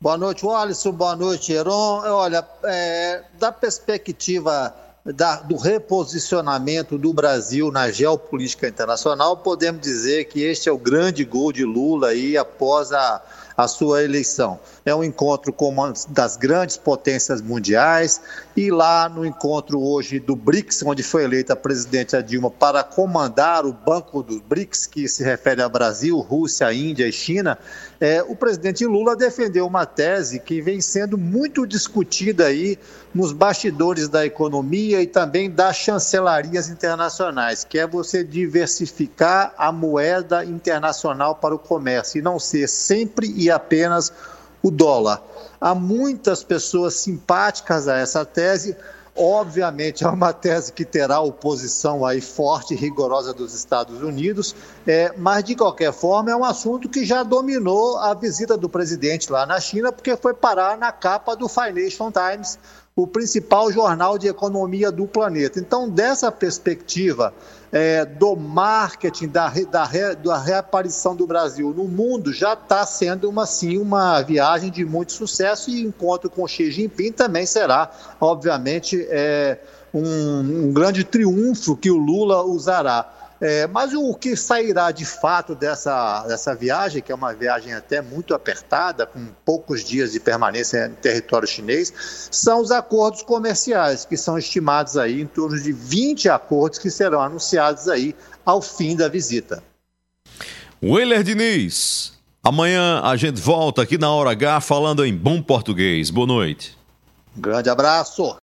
Boa noite, Alisson. Boa noite, Heron. Olha, é, da perspectiva da, do reposicionamento do Brasil na geopolítica internacional, podemos dizer que este é o grande gol de Lula aí após a, a sua eleição. É um encontro com uma das grandes potências mundiais e lá no encontro hoje do BRICS, onde foi eleita a presidente Dilma para comandar o Banco do BRICS, que se refere a Brasil, Rússia, Índia e China, é, o presidente Lula defendeu uma tese que vem sendo muito discutida aí nos bastidores da economia e também das chancelarias internacionais, que é você diversificar a moeda internacional para o comércio e não ser sempre e apenas o dólar. Há muitas pessoas simpáticas a essa tese. Obviamente, é uma tese que terá oposição aí forte e rigorosa dos Estados Unidos, é, mas de qualquer forma é um assunto que já dominou a visita do presidente lá na China, porque foi parar na capa do Financial Times, o principal jornal de economia do planeta. Então, dessa perspectiva é, do marketing, da, da, da, reaparição do Brasil no mundo, já está sendo uma, sim, uma viagem de muito sucesso e encontro com Xi Jinping também será, obviamente, é, um, um grande triunfo que o Lula usará. É, mas o que sairá de fato dessa, dessa viagem, que é uma viagem até muito apertada, com poucos dias de permanência em território chinês, são os acordos comerciais, que são estimados aí em torno de 20 acordos que serão anunciados aí ao fim da visita. Willer Diniz, amanhã a gente volta aqui na Hora H falando em bom português. Boa noite. Um grande abraço.